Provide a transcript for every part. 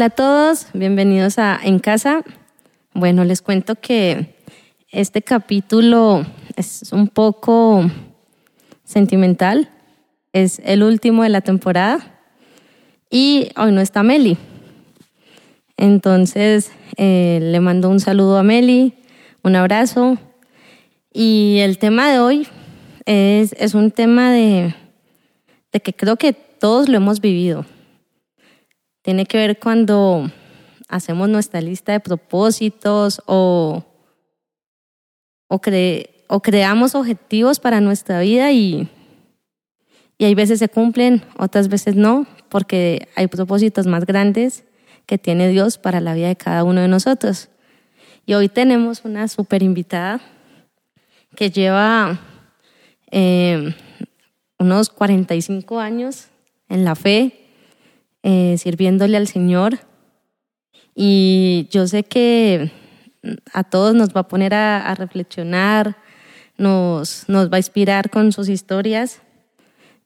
Hola a todos, bienvenidos a En Casa. Bueno, les cuento que este capítulo es un poco sentimental, es el último de la temporada y hoy no está Meli. Entonces eh, le mando un saludo a Meli, un abrazo y el tema de hoy es, es un tema de, de que creo que todos lo hemos vivido tiene que ver cuando hacemos nuestra lista de propósitos o, o, o creamos objetivos para nuestra vida y, y hay veces se cumplen, otras veces no, porque hay propósitos más grandes que tiene Dios para la vida de cada uno de nosotros. Y hoy tenemos una super invitada que lleva eh, unos 45 años en la fe, eh, sirviéndole al Señor. Y yo sé que a todos nos va a poner a, reflexionar, nos, va a inspirar con sus historias.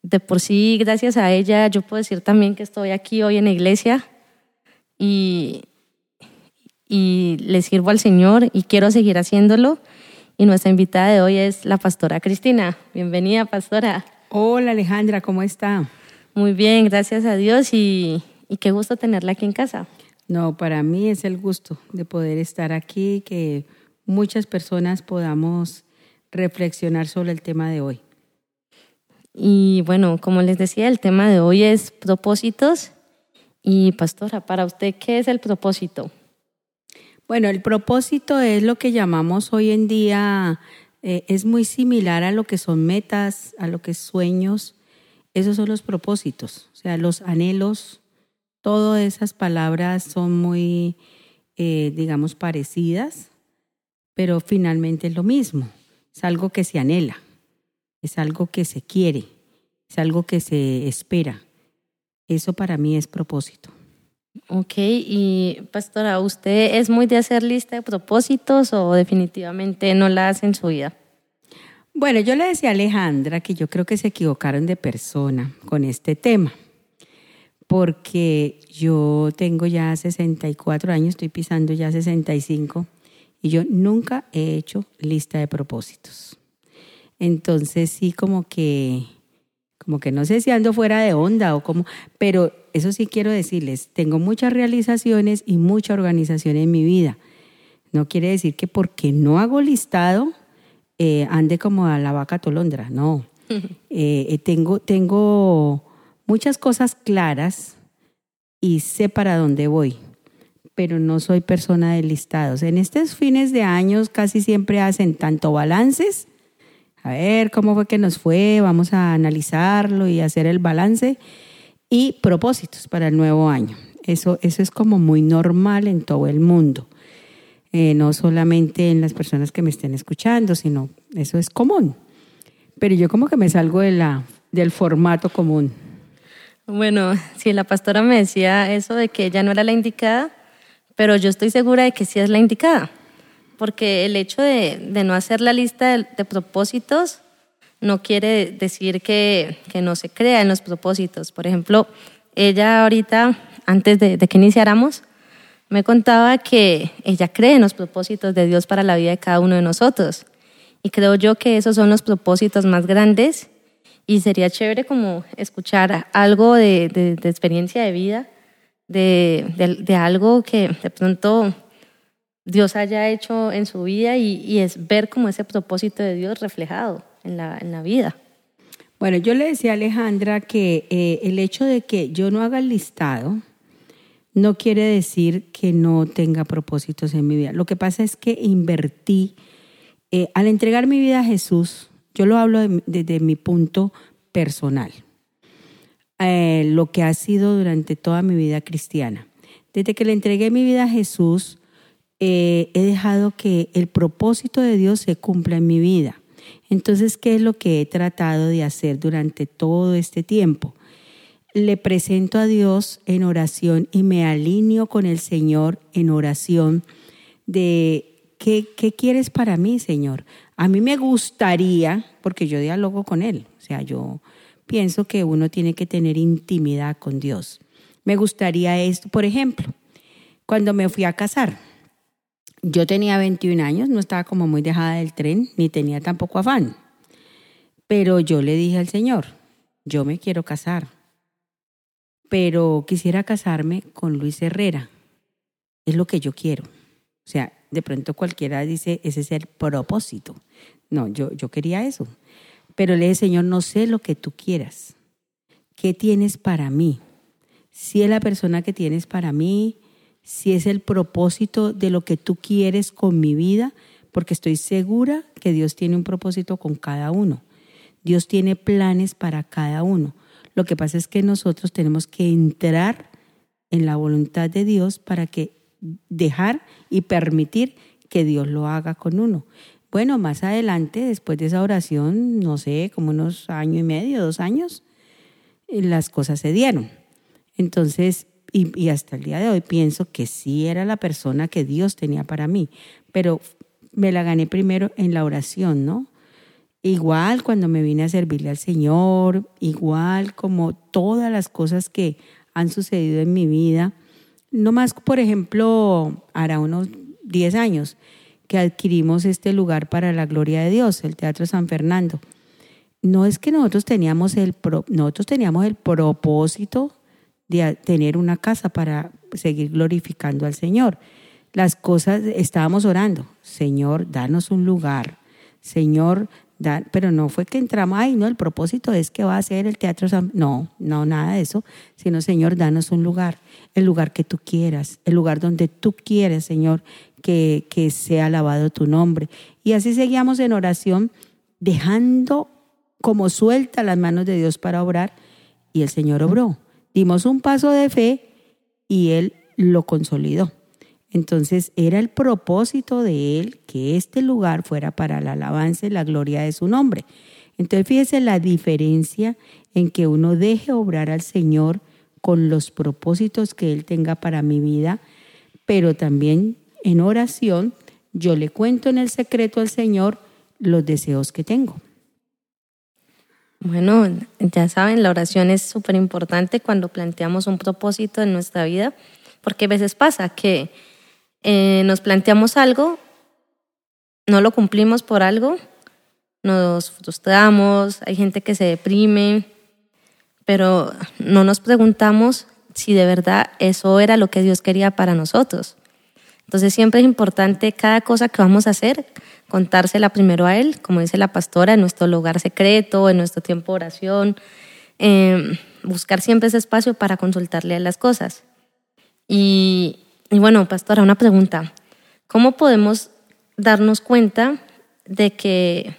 De por sí, gracias a ella, yo puedo decir también que estoy aquí hoy en la iglesia y, y le sirvo al Señor y quiero seguir haciéndolo. Y nuestra invitada de hoy es la pastora Cristina. Bienvenida, pastora. Hola Alejandra, ¿cómo está? Muy bien, gracias a Dios y, qué gusto tenerla aquí en casa. No, para mí es el gusto de poder estar aquí, que muchas personas podamos reflexionar sobre el tema de hoy. Y bueno, como les decía, el tema de hoy es propósitos. Y pastora, para usted, ¿qué es el propósito? Bueno, el propósito es lo que llamamos hoy en día, eh, es muy similar a lo que son metas, a lo que es sueños, esos son los propósitos, o sea, los anhelos, todas esas palabras son muy, eh, digamos, parecidas, pero finalmente es lo mismo. Es algo que se anhela, es algo que se quiere, es algo que se espera. Eso para mí es propósito. Ok, y pastora, ¿usted es muy de hacer lista de propósitos o definitivamente no la hace en su vida? Bueno, yo le decía a Alejandra que yo creo que se equivocaron de persona con este tema, porque yo tengo ya 64 años, estoy pisando ya 65, y yo nunca he hecho lista de propósitos. Entonces sí como que, como que no sé si ando fuera de onda o como, pero eso sí quiero decirles, tengo muchas realizaciones y mucha organización en mi vida. No quiere decir que porque no hago listado, eh, ande como a la vaca tolondra, no. Eh, eh, tengo, tengo muchas cosas claras y sé para dónde voy, pero no soy persona de listados. En estos fines de años casi siempre hacen tanto balances, a ver cómo fue que nos fue, vamos a analizarlo y hacer el balance, y propósitos para el nuevo año. Eso, eso es como muy normal en todo el mundo. Eh, no solamente en las personas que me estén escuchando, sino eso es común. Pero yo como que me salgo de la, del formato común. Bueno, sí, la pastora me decía eso de que ella no era la indicada, pero yo estoy segura de que sí es la indicada, porque el hecho de, de no hacer la lista de, propósitos no quiere decir que, que, no se crea en los propósitos. Por ejemplo, ella ahorita, antes de que iniciáramos, me contaba que ella cree en los propósitos de Dios para la vida de cada uno de nosotros. Y creo yo que esos son los propósitos más grandes y sería chévere como escuchar algo de, experiencia de vida, de, algo que de pronto Dios haya hecho en su vida y, es ver como ese propósito de Dios reflejado en la, en la vida. Bueno, yo le decía a Alejandra que eh, el hecho de que yo no haga el listado, no quiere decir que no tenga propósitos en mi vida. Lo que pasa es que invertí, eh, al entregar mi vida a Jesús, yo lo hablo desde mi punto personal, eh, lo que ha sido durante toda mi vida cristiana. Desde que le entregué mi vida a Jesús, eh, he dejado que el propósito de Dios se cumpla en mi vida. Entonces, ¿qué es lo que he tratado de hacer durante todo este tiempo? Le presento a Dios en oración y me alineo con el Señor en oración de qué, qué quieres para mí, Señor. A mí me gustaría, porque yo dialogo con Él, o sea, yo pienso que uno tiene que tener intimidad con Dios. Me gustaría esto, por ejemplo, cuando me fui a casar, yo tenía 21 años, no estaba como muy dejada del tren, ni tenía tampoco afán. Pero yo le dije al Señor, yo me quiero casar, pero quisiera casarme con Luis Herrera. Es lo que yo quiero. O sea, de pronto cualquiera dice, ese es el propósito. No, yo, yo quería eso. Pero le dije, Señor, no sé lo que tú quieras. ¿Qué tienes para mí? Si es la persona que tienes para mí, si es el propósito de lo que tú quieres con mi vida, porque estoy segura que Dios tiene un propósito con cada uno. Dios tiene planes para cada uno. Lo que pasa es que nosotros tenemos que entrar en la voluntad de Dios para que dejar y permitir que Dios lo haga con uno. Bueno, más adelante, después de esa oración, no sé, como unos año y medio, dos años, eh, las cosas se dieron. Entonces, y, y, hasta el día de hoy pienso que sí era la persona que Dios tenía para mí, pero me la gané primero en la oración, ¿no? Igual cuando me vine a servirle al Señor, igual como todas las cosas que han sucedido en mi vida, no más, por ejemplo, hará unos 10 años que adquirimos este lugar para la gloria de Dios, el Teatro San Fernando. No es que nosotros teníamos el, nosotros teníamos el propósito de tener una casa para seguir glorificando al Señor. Las cosas, estábamos orando, Señor, danos un lugar, Señor, pero no fue que entramos, ay, no, el propósito es que va a ser el Teatro San... No, no, nada de eso, sino, Señor, danos un lugar, el lugar que tú quieras, el lugar donde tú quieres, Señor, que, que sea alabado tu nombre. Y así seguíamos en oración, dejando como suelta las manos de Dios para obrar, y el Señor obró. Dimos un paso de fe y Él lo consolidó. Entonces era el propósito de él que este lugar fuera para la alabanza y la gloria de su nombre. Entonces fíjese la diferencia en que uno deje obrar al Señor con los propósitos que Él tenga para mi vida, pero también en oración yo le cuento en el secreto al Señor los deseos que tengo. Bueno, ya saben, la oración es súper importante cuando planteamos un propósito en nuestra vida, porque a veces pasa que eh, nos planteamos algo, no lo cumplimos por algo, nos frustramos, hay gente que se deprime, pero no nos preguntamos si de verdad eso era lo que Dios quería para nosotros. Entonces siempre es importante cada cosa que vamos a hacer, contársela primero a Él, como dice la pastora, en nuestro lugar secreto, en nuestro tiempo de oración, em, buscar siempre ese espacio para consultarle las cosas. Y, y bueno, pastora, una pregunta. ¿Cómo podemos darnos cuenta de que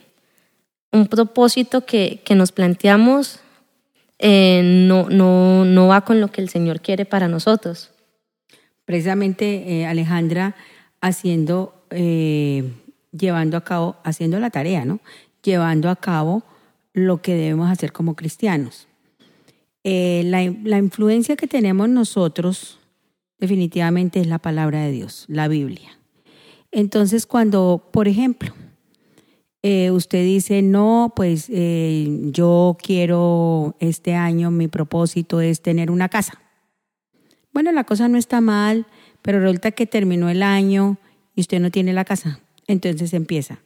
un propósito que, que nos planteamos eh, no, no, no va con lo que el Señor quiere para nosotros? Precisamente, eh, Alejandra, haciendo, eh, llevando a cabo, haciendo la tarea, ¿no? Llevando a cabo lo que debemos hacer como cristianos. la, la influencia que tenemos nosotros definitivamente es la palabra de Dios, la Biblia. Entonces, cuando, por ejemplo, eh, usted dice, no, pues eh, yo quiero este año, mi propósito es tener una casa. Bueno, la cosa no está mal, pero resulta que terminó el año y usted no tiene la casa. Entonces empieza,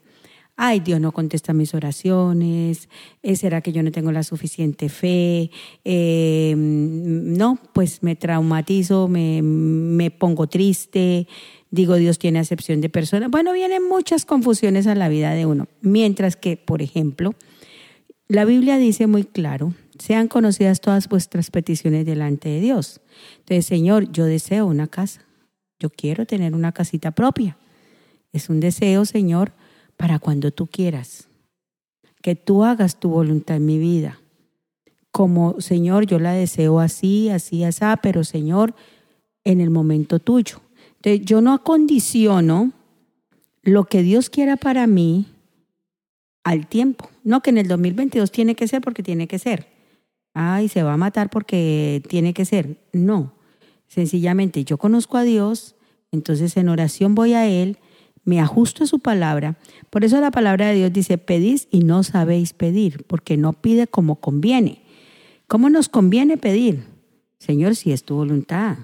ay, Dios no contesta mis oraciones, eh, será que yo no tengo la suficiente fe, eh, no, pues me traumatizo, me, me pongo triste, digo Dios tiene acepción de personas. Bueno, vienen muchas confusiones a la vida de uno, mientras que, por ejemplo, la Biblia dice muy claro, sean conocidas todas vuestras peticiones delante de Dios. Entonces, Señor, yo deseo una casa, yo quiero tener una casita propia. Es un deseo, Señor, para cuando tú quieras. Que tú hagas tu voluntad en mi vida. Como Señor, yo la deseo así, así, así, pero Señor, en el momento tuyo. Entonces, yo no acondiciono lo que Dios quiera para mí al tiempo. No que en el 2022 tiene que ser porque tiene que ser. Ay, se va a matar porque tiene que ser. No. Sencillamente yo conozco a Dios, entonces en oración voy a Él me ajusto a su palabra. Por eso la palabra de Dios dice, pedís y no sabéis pedir, porque no pide como conviene. ¿Cómo nos conviene pedir? Señor, si es tu voluntad.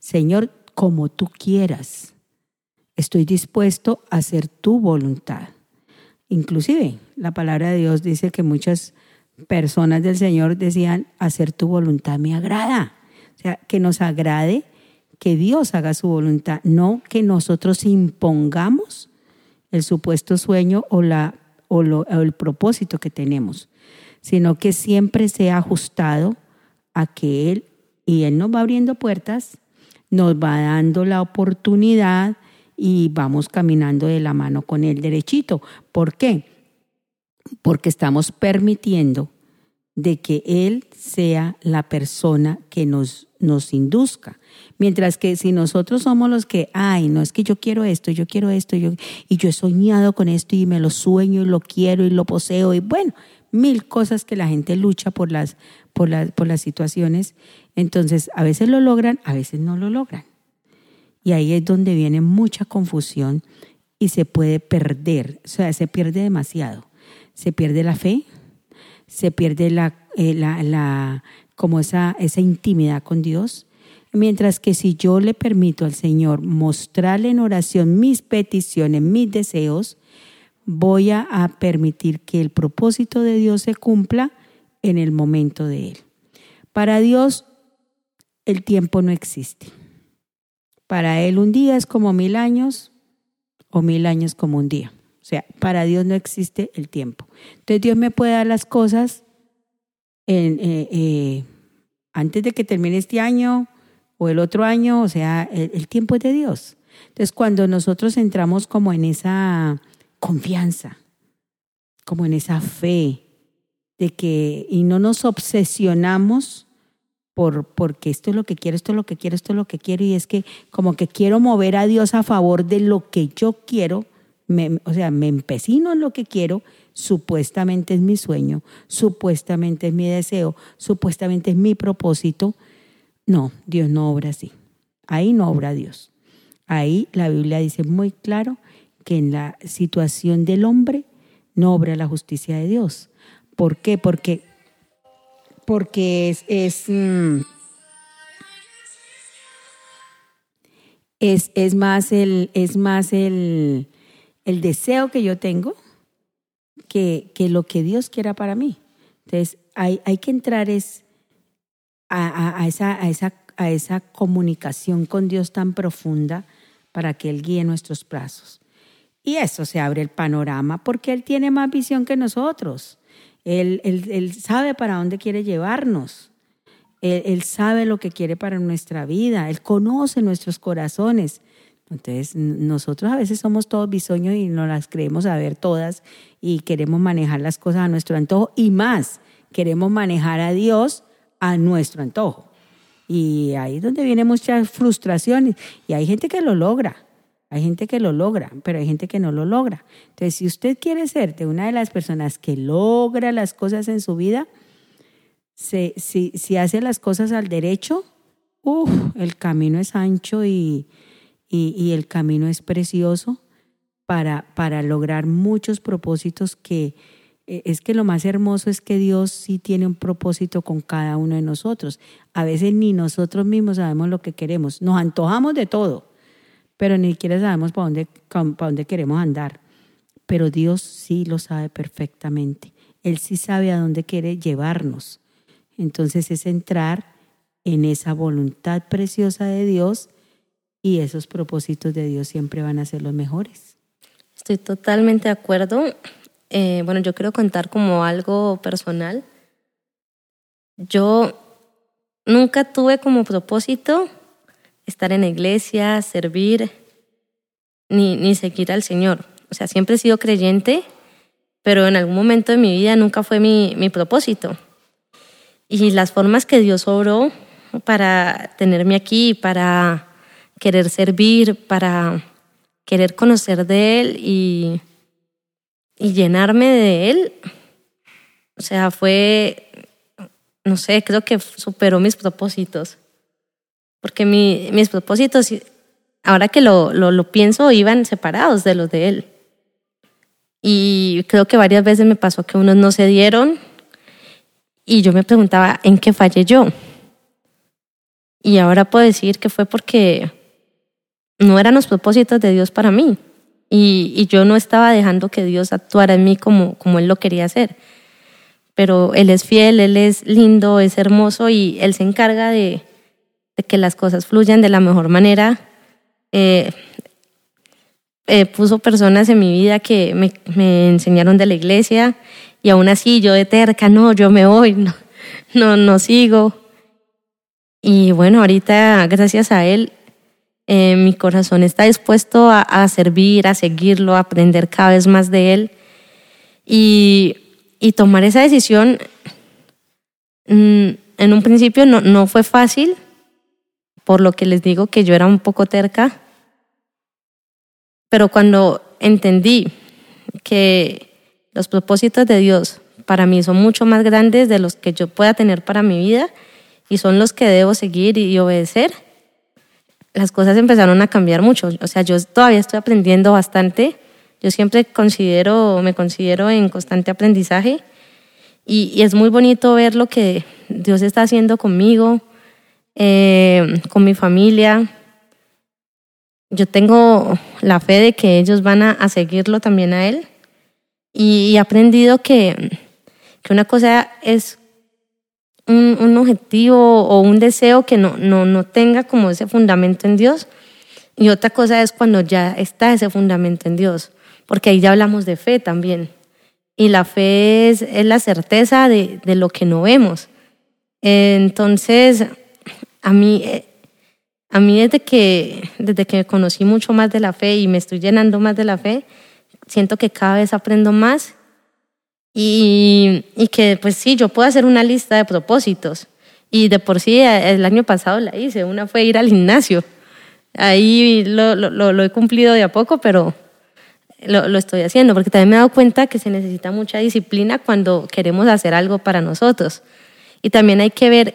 Señor, como tú quieras. Estoy dispuesto a hacer tu voluntad. Inclusive, la palabra de Dios dice que muchas personas del Señor decían, hacer tu voluntad me agrada. O sea, que nos agrade que Dios haga su voluntad, no que nosotros impongamos el supuesto sueño o, la, o, el propósito que tenemos, sino que siempre sea ajustado a que Él, y Él nos va abriendo puertas, nos va dando la oportunidad y vamos caminando de la mano con Él derechito. ¿Por qué? Porque estamos permitiendo de que Él sea la persona que nos, nos induzca. Mientras que si nosotros somos los que, ay, no es que yo quiero esto, yo quiero esto, yo, y yo he soñado con esto y me lo sueño y lo quiero y lo poseo y bueno, mil cosas que la gente lucha por las, por, las, por las situaciones. Entonces, a veces lo logran, a veces no lo logran. Y ahí es donde viene mucha confusión y se puede perder, o sea, se pierde demasiado. Se pierde la fe, se pierde la, eh, la, la, como esa, esa intimidad con Dios. Mientras que si yo le permito al Señor mostrarle en oración mis peticiones, mis deseos, voy a, a permitir que el propósito de Dios se cumpla en el momento de Él. Para Dios el tiempo no existe. Para Él un día es como mil años o mil años como un día. O sea, para Dios no existe el tiempo. Entonces Dios me puede dar las cosas en, eh, eh, antes de que termine este año o el otro año, o sea, el, el tiempo es de Dios. Entonces cuando nosotros entramos como en esa confianza, como en esa fe de que y no nos obsesionamos por porque esto es lo que quiero, esto es lo que quiero, esto es lo que quiero y es que como que quiero mover a Dios a favor de lo que yo quiero, me, o sea, me empecino en lo que quiero, supuestamente es mi sueño, supuestamente es mi deseo, supuestamente es mi propósito. No, Dios no obra así. Ahí no obra Dios. Ahí la Biblia dice muy claro que en la situación del hombre no obra la justicia de Dios. ¿Por qué? Porque porque es, es, mm, es, es, más, el, es más el, el deseo que yo tengo que, que, lo que Dios quiera para mí. Entonces, hay, hay que entrar es a, a, esa, a, esa, a esa comunicación con Dios tan profunda para que Él guíe nuestros brazos. Y eso se abre el panorama porque Él tiene más visión que nosotros. Él, él, él sabe para dónde quiere llevarnos. Él, sabe lo que quiere para nuestra vida. Él conoce nuestros corazones. Entonces, nosotros a veces somos todos bisoños y no las creemos saber todas y queremos manejar las cosas a nuestro antojo y más, queremos manejar a Dios a nuestro antojo. Y ahí es donde vienen muchas frustraciones y hay gente que lo logra. Hay gente que lo logra, pero hay gente que no lo logra. Entonces, si usted quiere ser de una de las personas que logra las cosas en su vida, si, si, hace las cosas al derecho, uf, el camino es ancho y, y, el camino es precioso para, para lograr muchos propósitos que, eh, es que lo más hermoso es que Dios sí tiene un propósito con cada uno de nosotros. A veces ni nosotros mismos sabemos lo que queremos. Nos antojamos de todo pero ni siquiera sabemos para dónde, para dónde queremos andar. Pero Dios sí lo sabe perfectamente. Él sí sabe a dónde quiere llevarnos. Entonces es entrar en esa voluntad preciosa de Dios y esos propósitos de Dios siempre van a ser los mejores. Estoy totalmente de acuerdo. Eh, bueno, yo quiero contar como algo personal. Yo nunca tuve como propósito estar en la iglesia, servir, ni, ni seguir al Señor. O sea, siempre he sido creyente, pero en algún momento de mi vida nunca fue mi, mi propósito. Y las formas que Dios obró para tenerme aquí, para querer servir, para querer conocer de Él y, y llenarme de Él, o sea, fue, no sé, creo que superó mis propósitos porque mi, mis propósitos, ahora que lo, lo, lo pienso, iban separados de los de él. Y creo que varias veces me pasó que unos no se dieron y yo me preguntaba, ¿en qué fallé yo? Y ahora puedo decir que fue porque no eran los propósitos de Dios para mí. Y, yo no estaba dejando que Dios actuara en mí como, como Él lo quería hacer. Pero Él es fiel, Él es lindo, es hermoso y Él se encarga de, de que las cosas fluyan de la mejor manera. Eh, eh, puso personas en mi vida que me, me, enseñaron de la iglesia y aún así yo de terca, no, yo me voy, no, no, no sigo. Y bueno, ahorita gracias a Él eh, mi corazón está dispuesto a, servir, a seguirlo, a aprender cada vez más de Él. Y, tomar esa decisión mm, en un principio no, no fue fácil, por lo que les digo que yo era un poco terca. Pero cuando entendí que los propósitos de Dios para mí son mucho más grandes de los que yo pueda tener para mi vida y son los que debo seguir y obedecer, las cosas empezaron a cambiar mucho. O sea, yo todavía estoy aprendiendo bastante. Yo siempre considero, me considero en constante aprendizaje y, es muy bonito ver lo que Dios está haciendo conmigo, eh, con mi familia. Yo tengo la fe de que ellos van a, seguirlo también a Él y, he aprendido que, que una cosa es un, un, objetivo o un deseo que no, no, no tenga como ese fundamento en Dios. Y otra cosa es cuando ya está ese fundamento en Dios, porque ahí ya hablamos de fe también. Y la fe es, es la certeza de, de, lo que no vemos. Entonces, a mí, a mí desde que, desde que conocí mucho más de la fe y me estoy llenando más de la fe, siento que cada vez aprendo más y, que pues sí, yo puedo hacer una lista de propósitos. Y de por sí el año pasado la hice, una fue ir al gimnasio. Ahí lo, lo, lo he cumplido de a poco, pero lo, lo, estoy haciendo, porque también me he dado cuenta que se necesita mucha disciplina cuando queremos hacer algo para nosotros. Y también hay que ver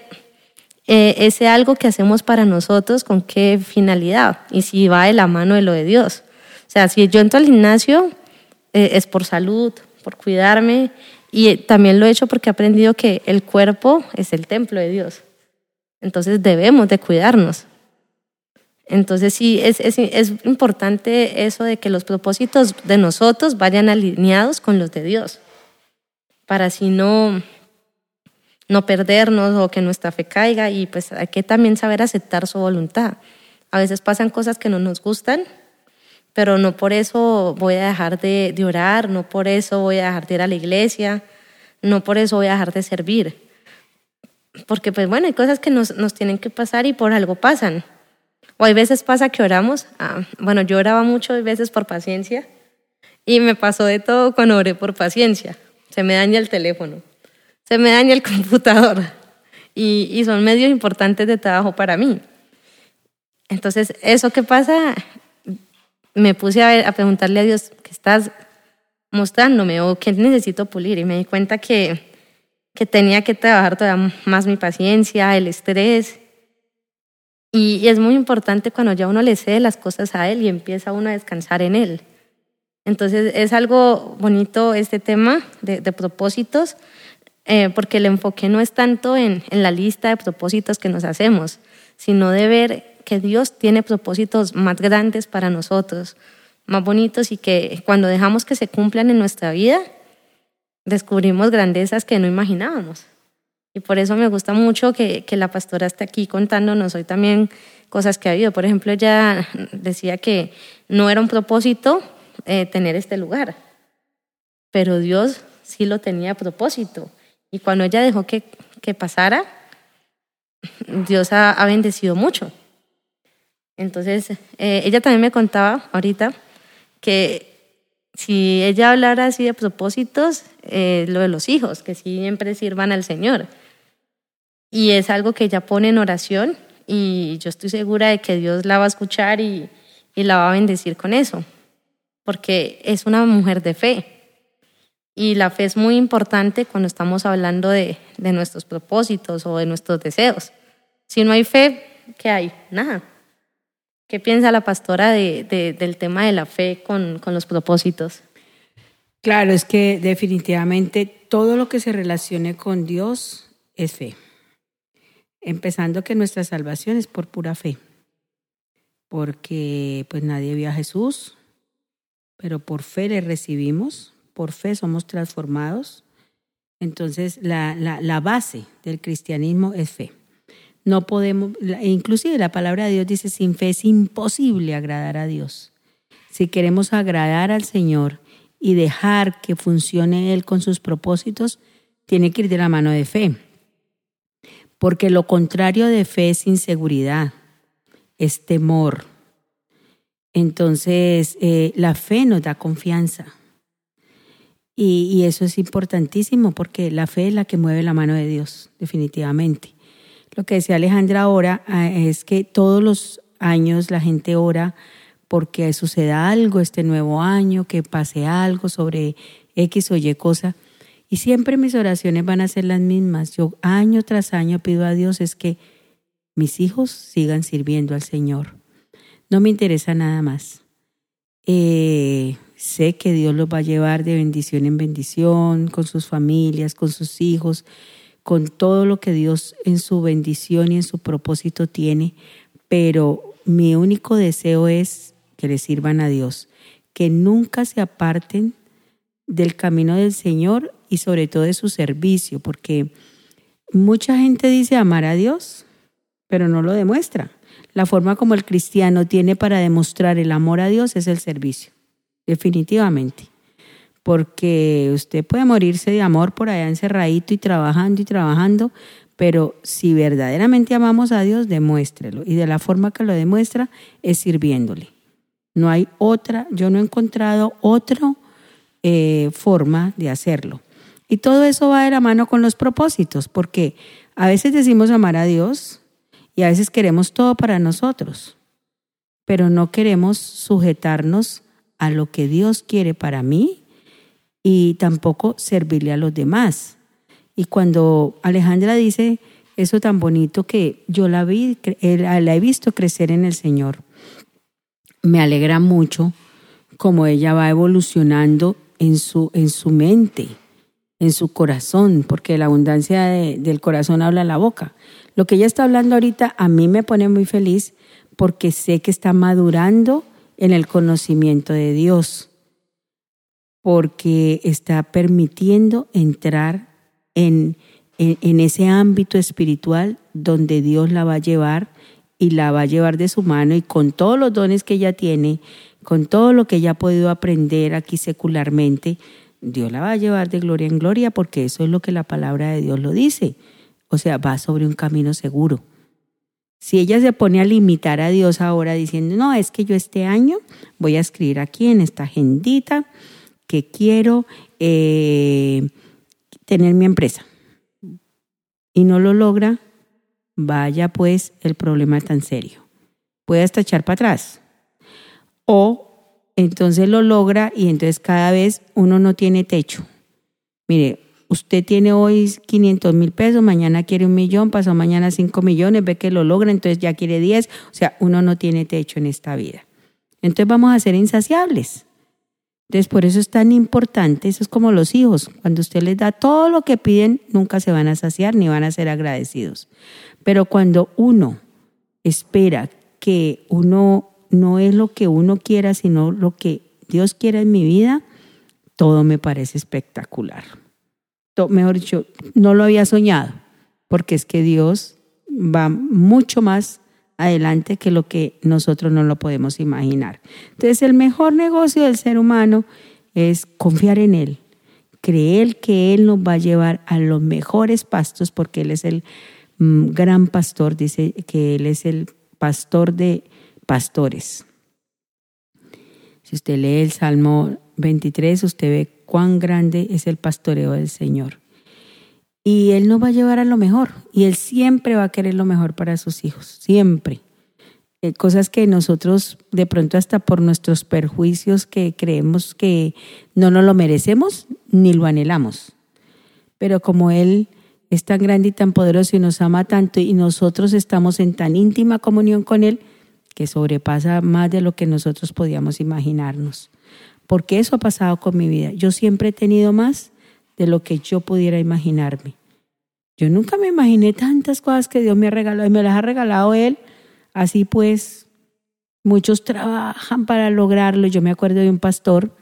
eh, ese algo que hacemos para nosotros con qué finalidad y si va de la mano de lo de Dios. O sea, si yo entro al gimnasio eh, es por salud, por cuidarme y también lo he hecho porque he aprendido que el cuerpo es el templo de Dios. Entonces debemos de cuidarnos. Entonces sí, es, es, es, importante eso de que los propósitos de nosotros vayan alineados con los de Dios, para así no, no perdernos o que nuestra fe caiga y pues hay que también saber aceptar su voluntad. A veces pasan cosas que no nos gustan pero no por eso voy a dejar de, de, orar, no por eso voy a dejar de ir a la iglesia, no por eso voy a dejar de servir. Porque pues bueno, hay cosas que nos, nos tienen que pasar y por algo pasan. O hay veces pasa que oramos, ah, bueno, yo oraba mucho hay veces por paciencia y me pasó de todo cuando oré por paciencia. Se me daña el teléfono, se me daña el computador y, y son medios importantes de trabajo para mí. Entonces, eso que pasa me puse a, preguntarle a Dios, ¿qué estás mostrándome o qué necesito pulir? Y me di cuenta que, que tenía que trabajar todavía más mi paciencia, el estrés. Y, es muy importante cuando ya uno le cede las cosas a Él y empieza uno a descansar en Él. Entonces es algo bonito este tema de, de propósitos, eh, porque el enfoque no es tanto en, en la lista de propósitos que nos hacemos, sino de ver que Dios tiene propósitos más grandes para nosotros, más bonitos y que cuando dejamos que se cumplan en nuestra vida, descubrimos grandezas que no imaginábamos. Y por eso me gusta mucho que, que la pastora esté aquí contándonos hoy también cosas que ha habido. Por ejemplo, ella decía que no era un propósito eh, tener este lugar, pero Dios sí lo tenía a propósito. Y cuando ella dejó que, que pasara, Dios ha, ha bendecido mucho. Entonces, eh, ella también me contaba ahorita que si ella hablara así de propósitos, eh, lo de los hijos, que siempre sirvan al Señor. Y es algo que ella pone en oración y yo estoy segura de que Dios la va a escuchar y, la va a bendecir con eso, porque es una mujer de fe. Y la fe es muy importante cuando estamos hablando de, de nuestros propósitos o de nuestros deseos. Si no hay fe, ¿qué hay? Nada. ¿Qué piensa la pastora de, de, del tema de la fe con, con los propósitos? Claro, es que definitivamente todo lo que se relacione con Dios es fe. Empezando que nuestra salvación es por pura fe, porque pues nadie vio a Jesús, pero por fe le recibimos, por fe somos transformados. Entonces la, la base del cristianismo es fe. No podemos, inclusive la palabra de Dios dice, sin fe es imposible agradar a Dios. Si queremos agradar al Señor y dejar que funcione Él con sus propósitos, tiene que ir de la mano de fe. Porque lo contrario de fe es inseguridad, es temor. Entonces, eh, la fe nos da confianza. Y, y, eso es importantísimo porque la fe es la que mueve la mano de Dios, definitivamente. Lo que decía Alejandra ahora ah, es que todos los años la gente ora porque suceda algo este nuevo año, que pase algo sobre X o Y cosa. Y siempre mis oraciones van a ser las mismas. Yo año tras año pido a Dios es que mis hijos sigan sirviendo al Señor. No me interesa nada más. Eh, sé que Dios los va a llevar de bendición en bendición, con sus familias, con sus hijos, con todo lo que Dios en su bendición y en su propósito tiene, pero mi único deseo es que le sirvan a Dios, que nunca se aparten del camino del Señor y sobre todo de su servicio, porque mucha gente dice amar a Dios, pero no lo demuestra. La forma como el cristiano tiene para demostrar el amor a Dios es el servicio, definitivamente porque usted puede morirse de amor por allá encerradito y trabajando y trabajando, pero si verdaderamente amamos a Dios, demuéstrelo. Y de la forma que lo demuestra es sirviéndole. No hay otra, yo no he encontrado otra eh, forma de hacerlo. Y todo eso va de la mano con los propósitos, porque a veces decimos amar a Dios y a veces queremos todo para nosotros, pero no queremos sujetarnos a lo que Dios quiere para mí y tampoco servirle a los demás. Y cuando Alejandra dice eso tan bonito que yo la vi, la he visto crecer en el Señor, me alegra mucho como ella va evolucionando en su, en su mente, en su corazón, porque la abundancia del corazón habla la boca. Lo que ella está hablando ahorita a mí me pone muy feliz porque sé que está madurando en el conocimiento de Dios porque está permitiendo entrar en, en, ese ámbito espiritual donde Dios la va a llevar y la va a llevar de su mano y con todos los dones que ella tiene, con todo lo que ella ha podido aprender aquí secularmente, Dios la va a llevar de gloria en gloria porque eso es lo que la palabra de Dios lo dice. O sea, va sobre un camino seguro. Si ella se pone a limitar a Dios ahora diciendo, no, es que yo este año voy a escribir aquí en esta agendita, que quiero eh, tener mi empresa y no lo logra, vaya pues el problema tan serio. Puede hasta echar para atrás. O entonces lo logra y entonces cada vez uno no tiene techo. Mire, usted tiene hoy 500 mil pesos, mañana quiere un millón, pasó mañana 5 millones, ve que lo logra, entonces ya quiere 10. O sea, uno no tiene techo en esta vida. Entonces vamos a ser insaciables. Entonces, por eso es tan importante, eso es como los hijos, cuando usted les da todo lo que piden, nunca se van a saciar ni van a ser agradecidos. Pero cuando uno espera que uno no es lo que uno quiera, sino lo que Dios quiera en mi vida, todo me parece espectacular. mejor dicho, no lo había soñado, porque es que Dios va mucho más adelante que lo que nosotros no lo podemos imaginar. Entonces, el mejor negocio del ser humano es confiar en Él, creer que Él nos va a llevar a los mejores pastos porque Él es el mm, gran pastor, dice que Él es el pastor de pastores. Si usted lee el Salmo 23, usted ve cuán grande es el pastoreo del Señor. Y Él nos va a llevar a lo mejor. Y Él siempre va a querer lo mejor para sus hijos. Siempre. Eh, cosas que nosotros de pronto hasta por nuestros perjuicios que creemos que no nos lo merecemos, ni lo anhelamos. Pero como Él es tan grande y tan poderoso y nos ama tanto y nosotros estamos en tan íntima comunión con Él que sobrepasa más de lo que nosotros podíamos imaginarnos. Porque eso ha pasado con mi vida. Yo siempre he tenido más de lo que yo pudiera imaginarme. Yo nunca me imaginé tantas cosas que Dios me ha regalado y me las ha regalado Él. Así pues, muchos trabajan para lograrlo. Yo me acuerdo de un pastor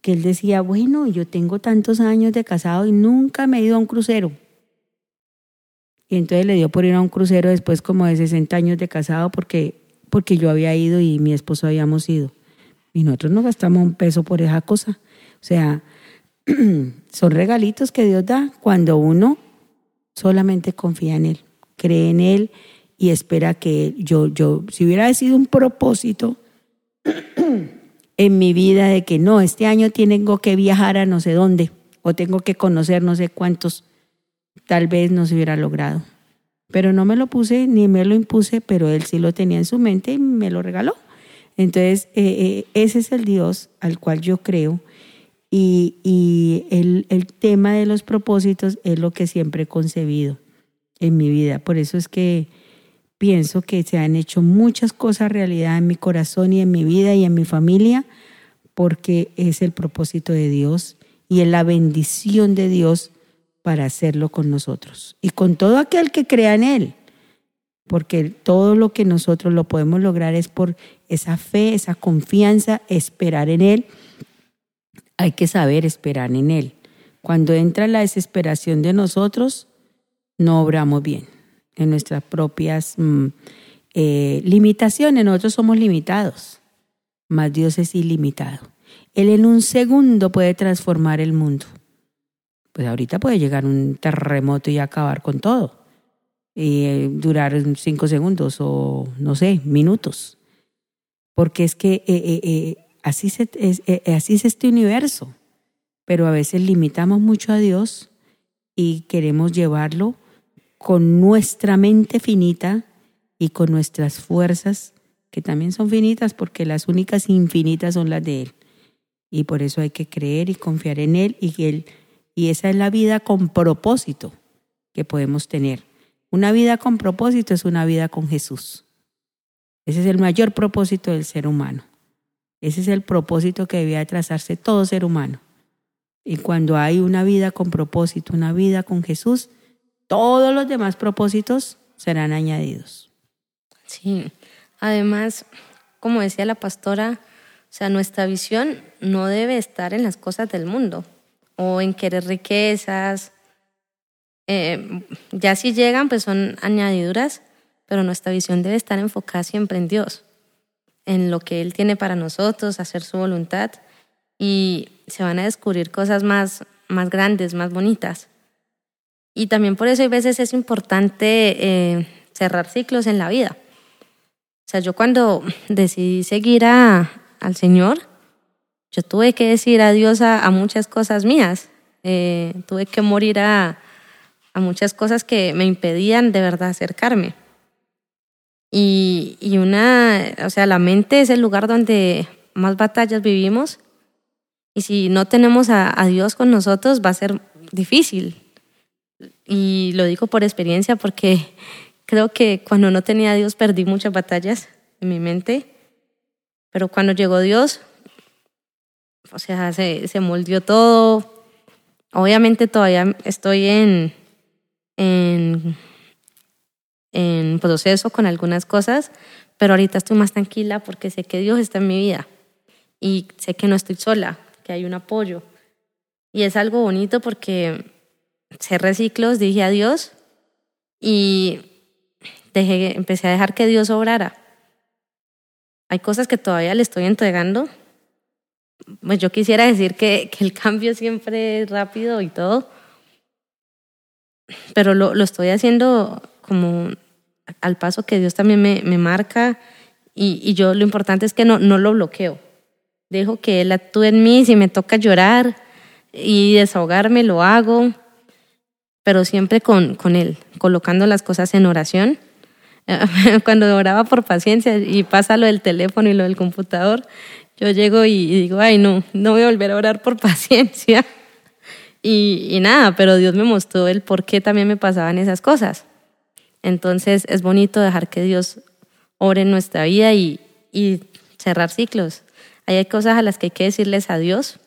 que él decía, bueno, yo tengo tantos años de casado y nunca me he ido a un crucero. Y entonces le dio por ir a un crucero después como de 60 años de casado porque, porque yo había ido y mi esposo habíamos ido. Y nosotros no gastamos un peso por esa cosa. O sea, son regalitos que Dios da cuando uno solamente confía en Él, cree en Él y espera que yo, yo, si hubiera sido un propósito en mi vida de que no, este año tengo que viajar a no sé dónde o tengo que conocer no sé cuántos, tal vez no se hubiera logrado. Pero no me lo puse ni me lo impuse, pero Él sí lo tenía en su mente y me lo regaló. Entonces, eh, eh, ese es el Dios al cual yo creo y, el, el, tema de los propósitos es lo que siempre he concebido en mi vida. Por eso es que pienso que se han hecho muchas cosas realidad en mi corazón y en mi vida y en mi familia porque es el propósito de Dios y es la bendición de Dios para hacerlo con nosotros y con todo aquel que crea en Él. Porque todo lo que nosotros lo podemos lograr es por esa fe, esa confianza, esperar en Él hay que saber esperar en Él. Cuando entra la desesperación de nosotros, no obramos bien en nuestras propias mm, eh, limitaciones. Nosotros somos limitados, mas Dios es ilimitado. Él en un segundo puede transformar el mundo. Pues ahorita puede llegar un terremoto y acabar con todo. Y eh, durar cinco segundos o, no sé, minutos. Porque es que eh, Así, es, eh, eh, así es este universo, pero a veces limitamos mucho a Dios y queremos llevarlo con nuestra mente finita y con nuestras fuerzas, que también son finitas porque las únicas infinitas son las de Él. Y por eso hay que creer y confiar en Él y, él, y esa es la vida con propósito que podemos tener. Una vida con propósito es una vida con Jesús. Ese es el mayor propósito del ser humano. Ese es el propósito que debía trazarse todo ser humano. Y cuando hay una vida con propósito, una vida con Jesús, todos los demás propósitos serán añadidos. Sí, además, como decía la pastora, o sea, nuestra visión no debe estar en las cosas del mundo o en querer riquezas. Eh, ya si llegan, pues son añadiduras, pero nuestra visión debe estar enfocada siempre en Dios en lo que Él tiene para nosotros, hacer su voluntad y se van a descubrir cosas más, más grandes, más bonitas. Y también por eso hay veces es importante eh, cerrar ciclos en la vida. O sea, yo cuando decidí seguir a, al Señor, yo tuve que decir adiós a, muchas cosas mías. Eh, tuve que morir a, a muchas cosas que me impedían de verdad acercarme. Y, y una, o sea, la mente es el lugar donde más batallas vivimos. Y si no tenemos a, Dios con nosotros, va a ser difícil. Y lo digo por experiencia porque creo que cuando no tenía a Dios perdí muchas batallas en mi mente. Pero cuando llegó Dios, o sea, se, se moldeó todo. Obviamente todavía estoy en, en en proceso con algunas cosas, pero ahorita estoy más tranquila porque sé que Dios está en mi vida y sé que no estoy sola, que hay un apoyo. Y es algo bonito porque cerré ciclos, dije adiós y dejé, empecé a dejar que Dios obrara. Hay cosas que todavía le estoy entregando. Pues yo quisiera decir que, que el cambio siempre es rápido y todo, pero lo, lo estoy haciendo como al paso que Dios también me, me marca y, y, yo lo importante es que no, no lo bloqueo. Dejo que Él actúe en mí, si me toca llorar y desahogarme, lo hago, pero siempre con, con Él, colocando las cosas en oración. Cuando oraba por paciencia y pasa lo del teléfono y lo del computador, yo llego y digo, ay, no, no voy a volver a orar por paciencia. Y, y nada, pero Dios me mostró el por qué también me pasaban esas cosas. Entonces es bonito dejar que Dios ore en nuestra vida y, cerrar ciclos. Hay cosas a las que hay que decirles adiós.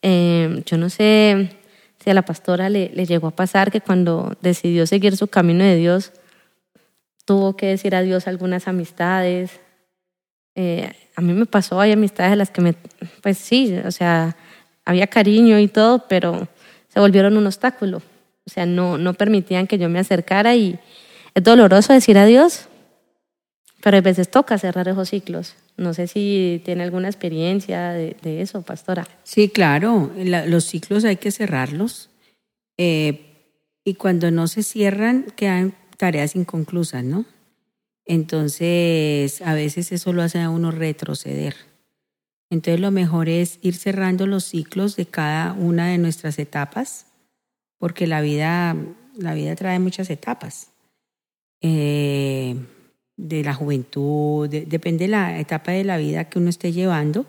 Eh, yo no sé si a la pastora le, le llegó a pasar que cuando decidió seguir su camino de Dios, tuvo que decir adiós a algunas amistades. Eh, a mí me pasó, hay amistades a las que me, pues sí, o sea, había cariño y todo, pero se volvieron un obstáculo. O sea, no, no permitían que yo me acercara y es doloroso decir adiós, pero a veces toca cerrar esos ciclos. No sé si tiene alguna experiencia de, eso, pastora. Sí, claro, los ciclos hay que cerrarlos. Eh, y cuando no se cierran, quedan tareas inconclusas, ¿no? Entonces, a veces eso lo hace a uno retroceder. Entonces, lo mejor es ir cerrando los ciclos de cada una de nuestras etapas, porque la vida, la vida trae muchas etapas. Eh, de la juventud, depende de la etapa de la vida que uno esté llevando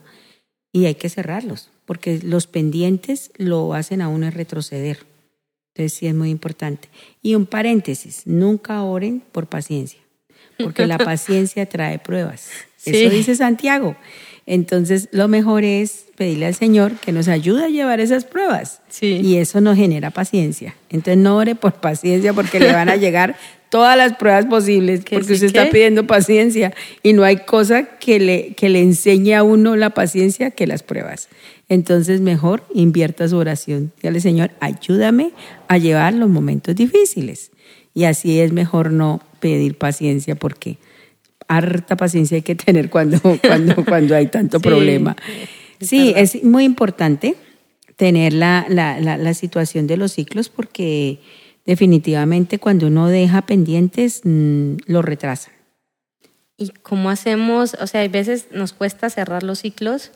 y hay que cerrarlos, porque los pendientes lo hacen a uno retroceder. Entonces sí es muy importante. Y un paréntesis, nunca oren por paciencia, porque la paciencia trae pruebas. Eso dice Santiago. Entonces lo mejor es pedirle al Señor que nos ayude a llevar esas pruebas. Y eso nos genera paciencia. Entonces no ore por paciencia porque le van a llegar todas las pruebas posibles, porque usted está pidiendo paciencia y no hay cosa que le, que le enseñe a uno la paciencia que las pruebas. Entonces mejor invierta su oración. Dígale, Señor, ayúdame a llevar los momentos difíciles. Y así es mejor no pedir paciencia porque harta paciencia hay que tener cuando, cuando, cuando hay tanto problema. Sí, es muy importante tener la, la, la situación de los ciclos porque definitivamente cuando uno deja pendientes, mm, lo retrasa. ¿Y cómo hacemos? O sea, hay veces nos cuesta cerrar los ciclos.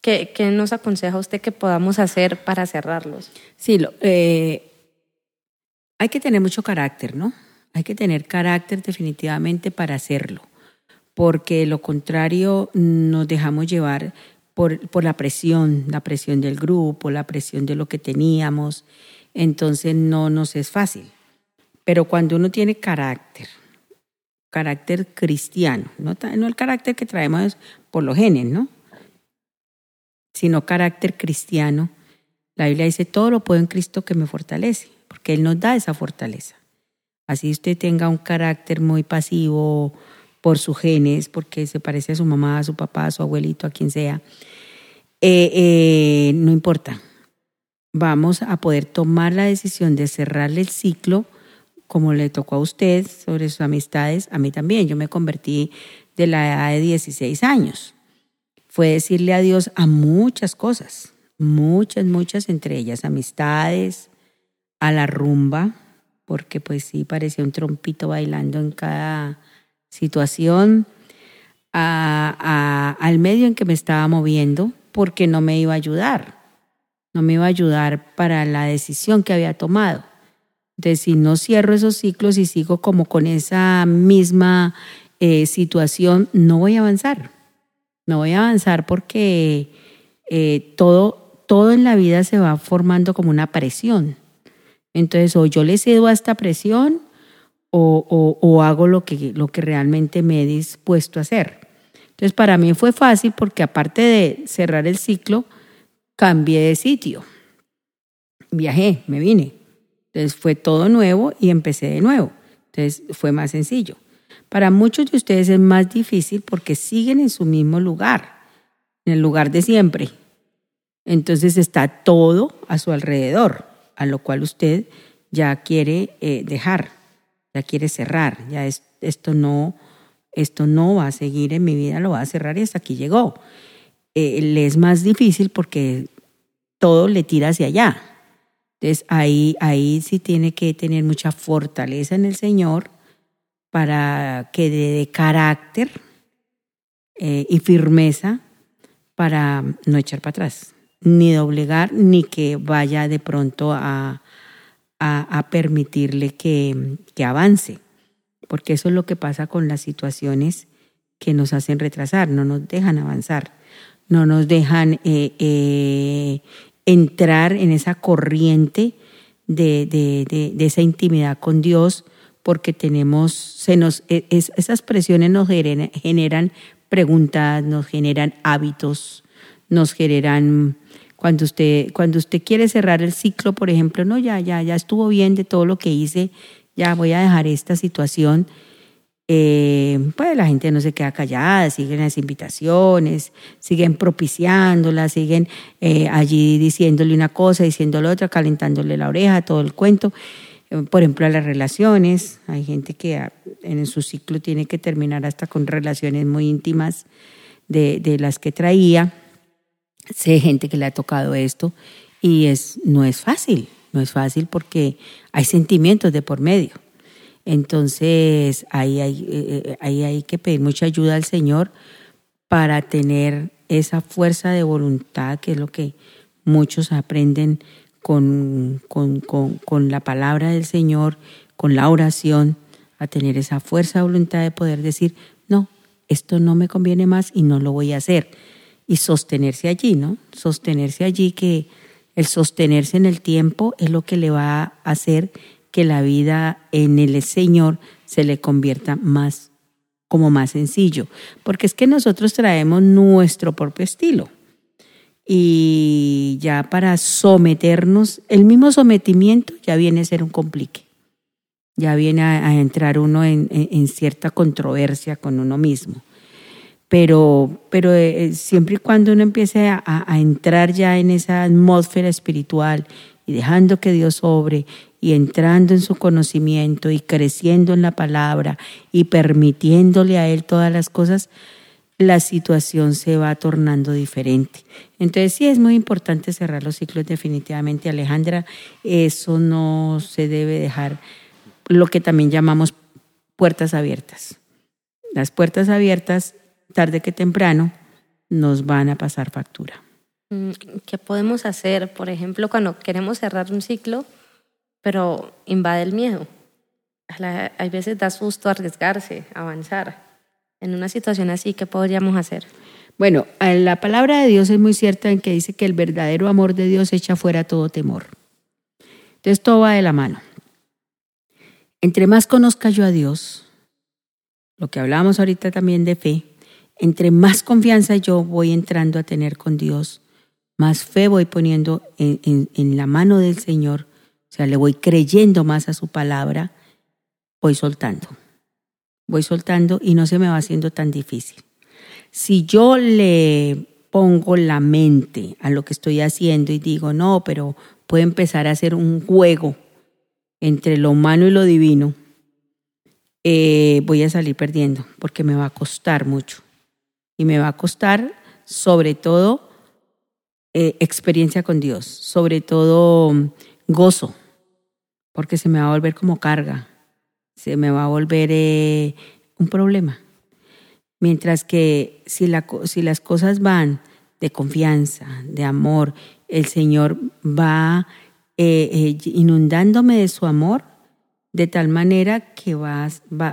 ¿Qué, qué nos aconseja usted que podamos hacer para cerrarlos? Sí, lo, eh, hay que tener mucho carácter, ¿no? Hay que tener carácter definitivamente para hacerlo, porque lo contrario nos dejamos llevar por, por la presión, la presión del grupo, la presión de lo que teníamos entonces no nos es fácil. Pero cuando uno tiene carácter, carácter cristiano, no, el carácter que traemos por los genes, ¿no? Sino carácter cristiano. La Biblia dice, todo lo puedo en Cristo que me fortalece, porque Él nos da esa fortaleza. Así usted tenga un carácter muy pasivo por sus genes, porque se parece a su mamá, a su papá, a su abuelito, a quien sea, eh, eh, no importa vamos a poder tomar la decisión de cerrarle el ciclo como le tocó a usted sobre sus amistades, a mí también. Yo me convertí de la edad de 16 años. Fue decirle adiós a muchas cosas, muchas, muchas, entre ellas amistades, a la rumba, porque pues sí, parecía un trompito bailando en cada situación, al medio en que me estaba moviendo, porque no me iba a ayudar no me iba a ayudar para la decisión que había tomado. Entonces, si no cierro esos ciclos y sigo como con esa misma eh, situación, no voy a avanzar. No voy a avanzar porque eh, todo, todo en la vida se va formando como una presión. Entonces, o yo le cedo a esta presión o, o hago lo que, lo que realmente me he dispuesto a hacer. Entonces, para mí fue fácil porque aparte de cerrar el ciclo, cambié de sitio. Viajé, me vine. Entonces fue todo nuevo y empecé de nuevo. Entonces fue más sencillo. Para muchos de ustedes es más difícil porque siguen en su mismo lugar, en el lugar de siempre. Entonces está todo a su alrededor, a lo cual usted ya quiere eh, dejar, ya quiere cerrar, ya esto no, esto no va a seguir en mi vida, lo va a cerrar y hasta aquí llegó. Eh, le es más difícil porque todo le tira hacia allá. Entonces ahí, ahí sí tiene que tener mucha fortaleza en el Señor para que de, carácter eh, y firmeza para no echar para atrás, ni doblegar, ni que vaya de pronto a, a, permitirle que, que avance, porque eso es lo que pasa con las situaciones que nos hacen retrasar, no nos dejan avanzar no nos dejan eh, eh, entrar en esa corriente de, de, de, esa intimidad con Dios, porque tenemos, se nos, e, esas presiones nos generan, preguntas, nos generan hábitos, nos generan Cuando usted, cuando usted quiere cerrar el ciclo, por ejemplo, no, ya, ya, ya estuvo bien de todo lo que hice, ya voy a dejar esta situación. Eh, pues la gente no se queda callada, siguen las invitaciones, siguen propiciándola, siguen eh, allí diciéndole una cosa, diciéndole otra, calentándole la oreja, todo el cuento. Eh, por ejemplo, a las relaciones, hay gente que en su ciclo tiene que terminar hasta con relaciones muy íntimas de, de las que traía. Sé gente que le ha tocado esto y es, no es fácil, no es fácil porque hay sentimientos de por medio. Entonces, ahí hay, eh, eh, ahí hay que pedir mucha ayuda al Señor para tener esa fuerza de voluntad, que es lo que muchos aprenden con, con, con, con, la palabra del Señor, con la oración, a tener esa fuerza de voluntad de poder decir, no, esto no me conviene más y no lo voy a hacer. Y sostenerse allí, ¿no? Sostenerse allí, que el sostenerse en el tiempo es lo que le va a hacer que la vida en el Señor se le convierta más como más sencillo, porque es que nosotros traemos nuestro propio estilo. Y ya para someternos, el mismo sometimiento ya viene a ser un complique. Ya viene a, entrar uno en, cierta controversia con uno mismo. Pero, pero eh, siempre y cuando uno empiece a, a entrar ya en esa atmósfera espiritual y dejando que Dios sobre y entrando en su conocimiento y creciendo en la palabra y permitiéndole a Él todas las cosas, la situación se va tornando diferente. Entonces sí es muy importante cerrar los ciclos definitivamente, Alejandra. Eso no se debe dejar lo que también llamamos puertas abiertas. Las puertas abiertas, tarde que temprano, nos van a pasar factura. Mm, ¿Qué podemos hacer, por ejemplo, cuando queremos cerrar un ciclo? pero invade el miedo. Hay veces da susto arriesgarse, avanzar. En una situación así, ¿qué podríamos hacer? Bueno, la palabra de Dios es muy cierta en que dice que el verdadero amor de Dios echa fuera todo temor. Entonces todo va de la mano. Entre más conozca yo a Dios, lo que hablábamos ahorita también de fe, entre más confianza yo voy entrando a tener con Dios, más fe voy poniendo en la mano del Señor, o sea, le voy creyendo más a su palabra, voy soltando. Voy soltando y no se me va haciendo tan difícil. Si yo le pongo la mente a lo que estoy haciendo y digo, no, pero puede empezar a hacer un juego entre lo humano y lo divino, eh, voy a salir perdiendo porque me va a costar mucho. Y me va a costar sobre todo eh, experiencia con Dios, sobre todo gozo, porque se me va a volver como carga, se me va a volver eh, un problema. Mientras que si, la, si las cosas van de confianza, de amor, el Señor va eh, inundándome de su amor de tal manera que va,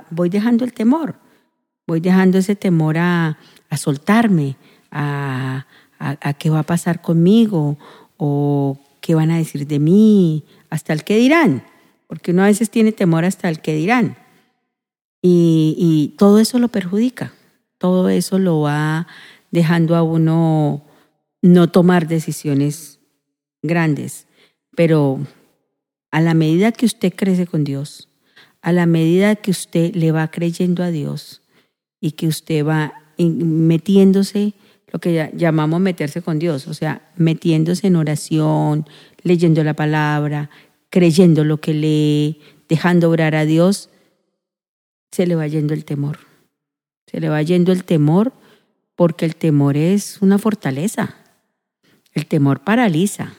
voy dejando el temor, voy dejando ese temor a, a soltarme, a, a, qué va a pasar conmigo o qué van a decir de mí, hasta el que dirán, porque uno a veces tiene temor hasta el que dirán. Y, todo eso lo perjudica, todo eso lo va dejando a uno no tomar decisiones grandes, pero a la medida que usted crece con Dios, a la medida que usted le va creyendo a Dios y que usted va metiéndose, lo que llamamos meterse con Dios, o sea, metiéndose en oración, leyendo la palabra, creyendo lo que lee, dejando orar a Dios, se le va yendo el temor. Se le va yendo el temor porque el temor es una fortaleza. El temor paraliza.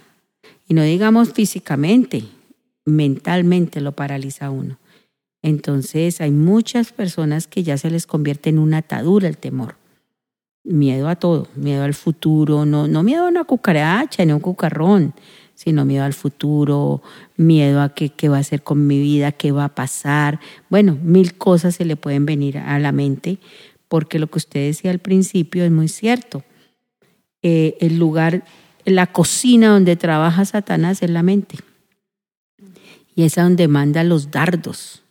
Y no digamos físicamente, mentalmente lo paraliza uno. Entonces hay muchas personas que ya se les convierte en una atadura el temor. Miedo a todo, miedo al futuro, no, no miedo a una cucaracha ni a un cucarrón, sino miedo al futuro, miedo a qué, qué va a hacer con mi vida, qué va a pasar. Bueno, mil cosas se le pueden venir a la mente, porque lo que usted decía al principio es muy cierto. Eh, el lugar, la cocina donde trabaja Satanás es la mente. Y es a donde manda los dardos.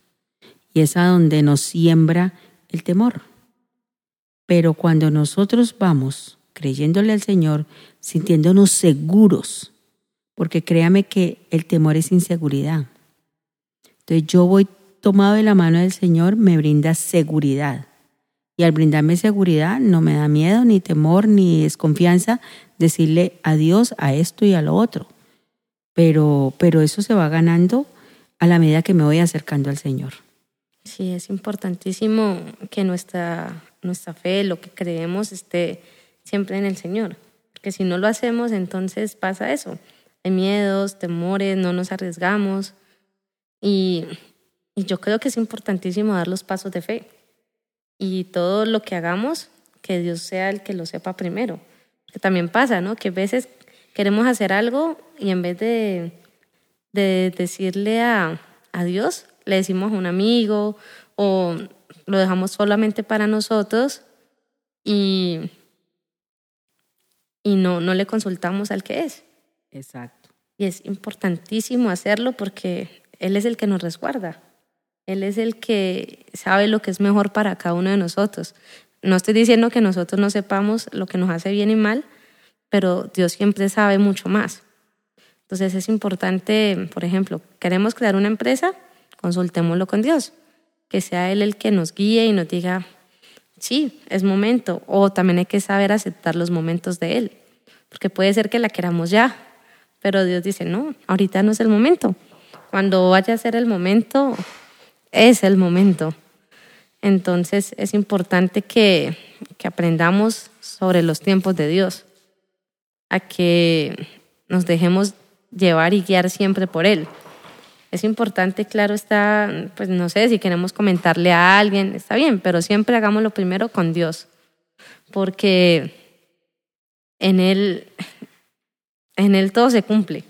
Y es a donde nos siembra el temor. Pero cuando nosotros vamos creyéndole al Señor, sintiéndonos seguros, porque créame que el temor es inseguridad. Entonces yo voy tomado de la mano del Señor, me brinda seguridad. Y al brindarme seguridad no me da miedo, ni temor, ni desconfianza decirle adiós a esto y a lo otro. Pero, pero eso se va ganando a la medida que me voy acercando al Señor. Sí, es importantísimo que nuestra, nuestra fe, lo que creemos, esté siempre en el Señor. Porque si no lo hacemos, entonces pasa eso. Hay miedos, temores, no nos arriesgamos. Y, yo creo que es importantísimo dar los pasos de fe y todo lo que hagamos, que Dios sea el que lo sepa primero. Que también pasa, ¿no? Que a veces queremos hacer algo y en vez de, de decirle a, a Dios, le decimos a un amigo o lo dejamos solamente para nosotros y, y no, no le consultamos al que es. Exacto. Y es importantísimo hacerlo porque Él es el que nos resguarda. Él es el que sabe lo que es mejor para cada uno de nosotros. No estoy diciendo que nosotros no sepamos lo que nos hace bien y mal, pero Dios siempre sabe mucho más. Entonces es importante, por ejemplo, queremos crear una empresa, consultémoslo con Dios, que sea Él el que nos guíe y nos diga, sí, es momento, o también hay que saber aceptar los momentos de Él, porque puede ser que la queramos ya, pero Dios dice, no, ahorita no es el momento. Cuando vaya a ser el momento, es el momento. Entonces es importante que, que aprendamos sobre los tiempos de Dios, a que nos dejemos llevar y guiar siempre por Él. Es importante, claro, está, pues no sé, si queremos comentarle a alguien, está bien, pero siempre hagámoslo primero con Dios, porque en Él, en Él todo se cumple.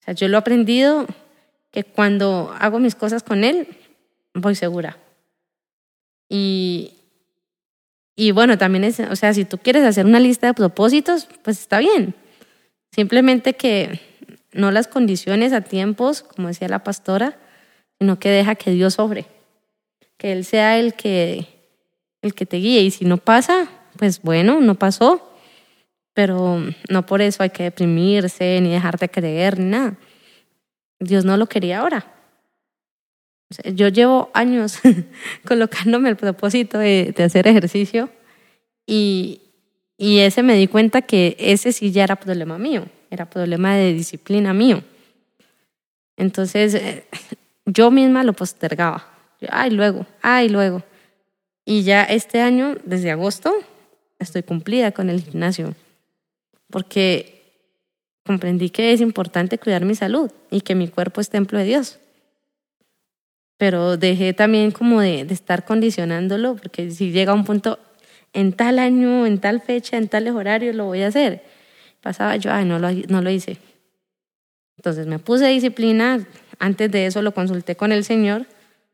O sea, yo lo he aprendido que cuando hago mis cosas con Él, voy segura. Y, y bueno, también es, o sea, si tú quieres hacer una lista de propósitos, pues está bien. Simplemente que no las condiciones a tiempos, como decía la pastora, sino que deja que Dios sobre, que Él sea el que, el que te guíe. Y si no pasa, pues bueno, no pasó, pero no por eso hay que deprimirse, ni dejar de creer, ni nada. Dios no lo quería ahora. Yo llevo años colocándome el propósito de, hacer ejercicio y, y ese me di cuenta que ese sí ya era problema mío, era problema de disciplina mío. Entonces eh, yo misma lo postergaba. Ay, luego, ay, luego. Y ya este año, desde agosto, estoy cumplida con el gimnasio. Porque comprendí que es importante cuidar mi salud y que mi cuerpo es templo de Dios. Pero dejé también como de, estar condicionándolo, porque si llega un punto, en tal año, en tal fecha, en tales horarios lo voy a hacer. Pasaba yo, ay, no lo, no lo hice. Entonces me puse disciplina, antes de eso lo consulté con el Señor,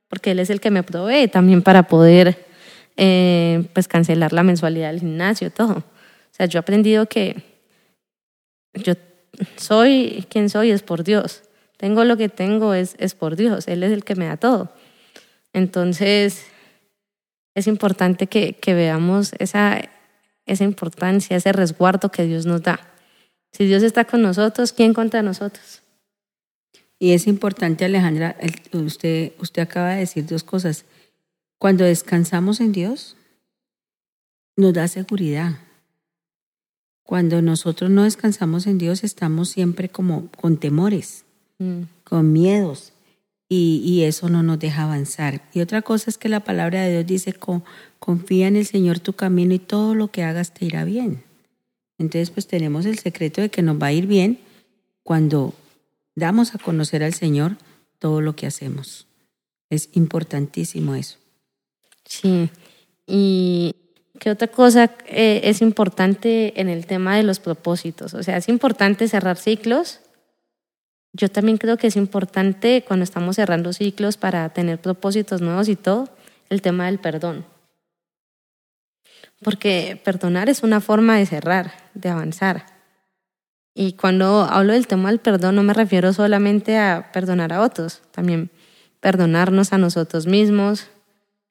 porque Él es el que me provee también para poder eh, pues cancelar la mensualidad del gimnasio, todo. O sea, yo he aprendido que yo soy quien soy es por Dios. Tengo lo que tengo es, es por Dios. Él es el que me da todo. Entonces, es importante que, que veamos esa, esa importancia, ese resguardo que Dios nos da. Si Dios está con nosotros, ¿quién contra nosotros? Y es importante, Alejandra, usted, usted acaba de decir dos cosas. Cuando descansamos en Dios, nos da seguridad. Cuando nosotros no descansamos en Dios, estamos siempre como con temores, mm. con miedos, y, eso no nos deja avanzar. Y otra cosa es que la palabra de Dios dice, confía en el Señor tu camino y todo lo que hagas te irá bien. Entonces, pues tenemos el secreto de que nos va a ir bien cuando damos a conocer al Señor todo lo que hacemos. Es importantísimo eso. Sí, y ¿Qué otra cosa eh, es importante en el tema de los propósitos? O sea, es importante cerrar ciclos. Yo también creo que es importante cuando estamos cerrando ciclos para tener propósitos nuevos y todo, el tema del perdón. Porque perdonar es una forma de cerrar, de avanzar. Y cuando hablo del tema del perdón no me refiero solamente a perdonar a otros, también perdonarnos a nosotros mismos,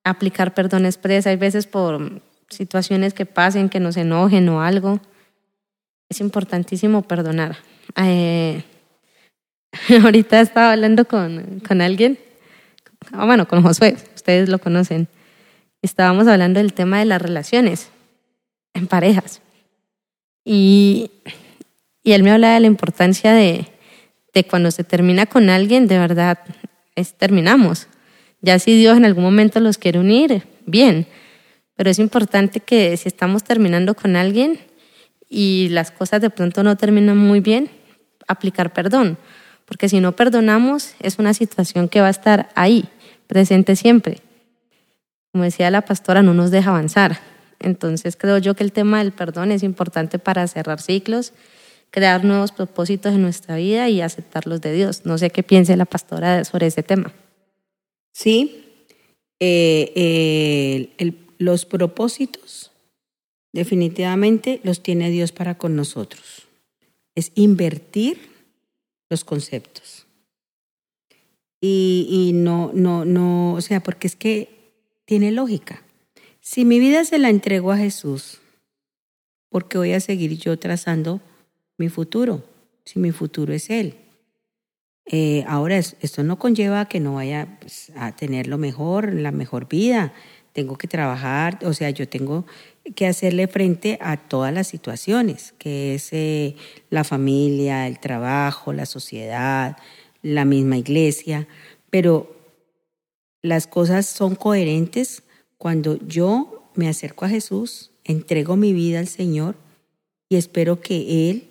aplicar perdón expresa. Hay veces por situaciones que pasen, que nos enojen o algo, es importantísimo perdonar. Eh, ahorita estaba hablando con, con alguien, ah, bueno, con Josué, ustedes lo conocen. Estábamos hablando del tema de las relaciones en parejas. Y, y él me hablaba de la importancia de, de cuando se termina con alguien, de verdad, es, terminamos. Ya si Dios en algún momento los quiere unir, bien. Pero es importante que si estamos terminando con alguien y las cosas de pronto no terminan muy bien, aplicar perdón. Porque si no perdonamos, es una situación que va a estar ahí, presente siempre. Como decía la pastora, no nos deja avanzar. Entonces creo yo que el tema del perdón es importante para cerrar ciclos, crear nuevos propósitos en nuestra vida y aceptarlos de Dios. No sé qué piense la pastora sobre ese tema. Sí, eh, eh, los propósitos definitivamente los tiene Dios para con nosotros. Es invertir los conceptos. Y, y, no, no, no, o sea, porque es que tiene lógica. Si mi vida se la entrego a Jesús, ¿por qué voy a seguir yo trazando mi futuro? Si mi futuro es Él. Eh, ahora, esto no conlleva que no vaya pues, a tener lo mejor, la mejor vida, tengo que trabajar, o sea, yo tengo que hacerle frente a todas las situaciones, que es eh, la familia, el trabajo, la sociedad, la misma iglesia, pero las cosas son coherentes cuando yo me acerco a Jesús, entrego mi vida al Señor y espero que Él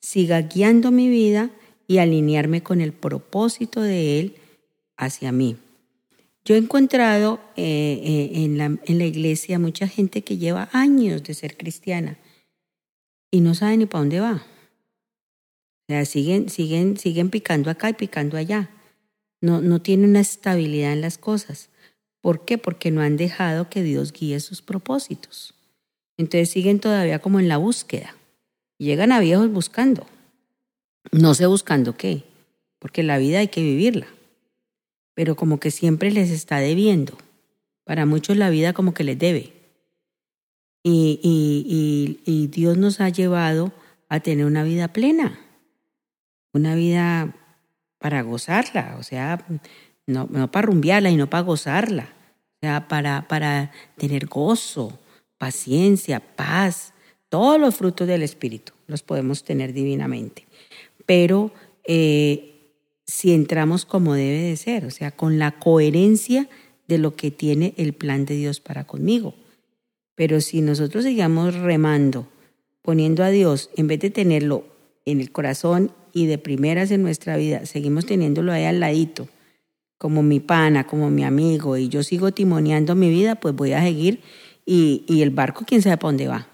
siga guiando mi vida y alinearme con el propósito de Él hacia mí. Yo he encontrado eh, eh, en, la, en la iglesia mucha gente que lleva años de ser cristiana y no sabe ni para dónde va. O sea, siguen, siguen, siguen picando acá y picando allá. No, no tienen una estabilidad en las cosas. ¿Por qué? Porque no han dejado que Dios guíe sus propósitos. Entonces siguen todavía como en la búsqueda. Llegan a viejos buscando. No sé buscando qué, porque la vida hay que vivirla pero como que siempre les está debiendo. Para muchos la vida como que les debe. Y, y, y, Dios nos ha llevado a tener una vida plena, una vida para gozarla, o sea, no, no para rumbiarla y no para gozarla, o sea, para, para tener gozo, paciencia, paz, todos los frutos del Espíritu los podemos tener divinamente. Pero eh, si entramos como debe de ser, o sea, con la coherencia de lo que tiene el plan de Dios para conmigo. Pero si nosotros sigamos remando, poniendo a Dios, en vez de tenerlo en el corazón y de primeras en nuestra vida, seguimos teniéndolo ahí al ladito, como mi pana, como mi amigo, y yo sigo timoneando mi vida, pues voy a seguir y, y el barco quién sabe para dónde va.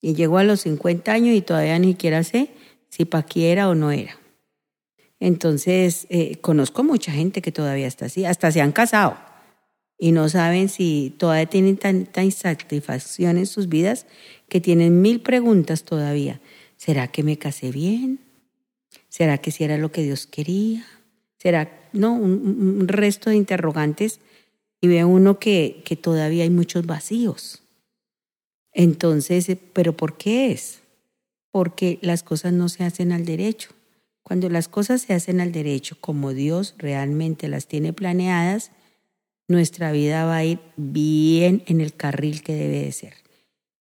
Y llego a los 50 años y todavía ni siquiera sé si para aquí era o no era. Entonces, eh, conozco mucha gente que todavía está así, hasta se han casado y no saben si todavía tienen tanta insatisfacción en sus vidas que tienen mil preguntas todavía. ¿Será que me casé bien? ¿Será que si era lo que Dios quería? ¿Será, no, un, resto de interrogantes? Y ve uno que, que todavía hay muchos vacíos. Entonces, eh, ¿pero por qué es? Porque las cosas no se hacen al derecho. Cuando las cosas se hacen al derecho, como Dios realmente las tiene planeadas, nuestra vida va a ir bien en el carril que debe de ser.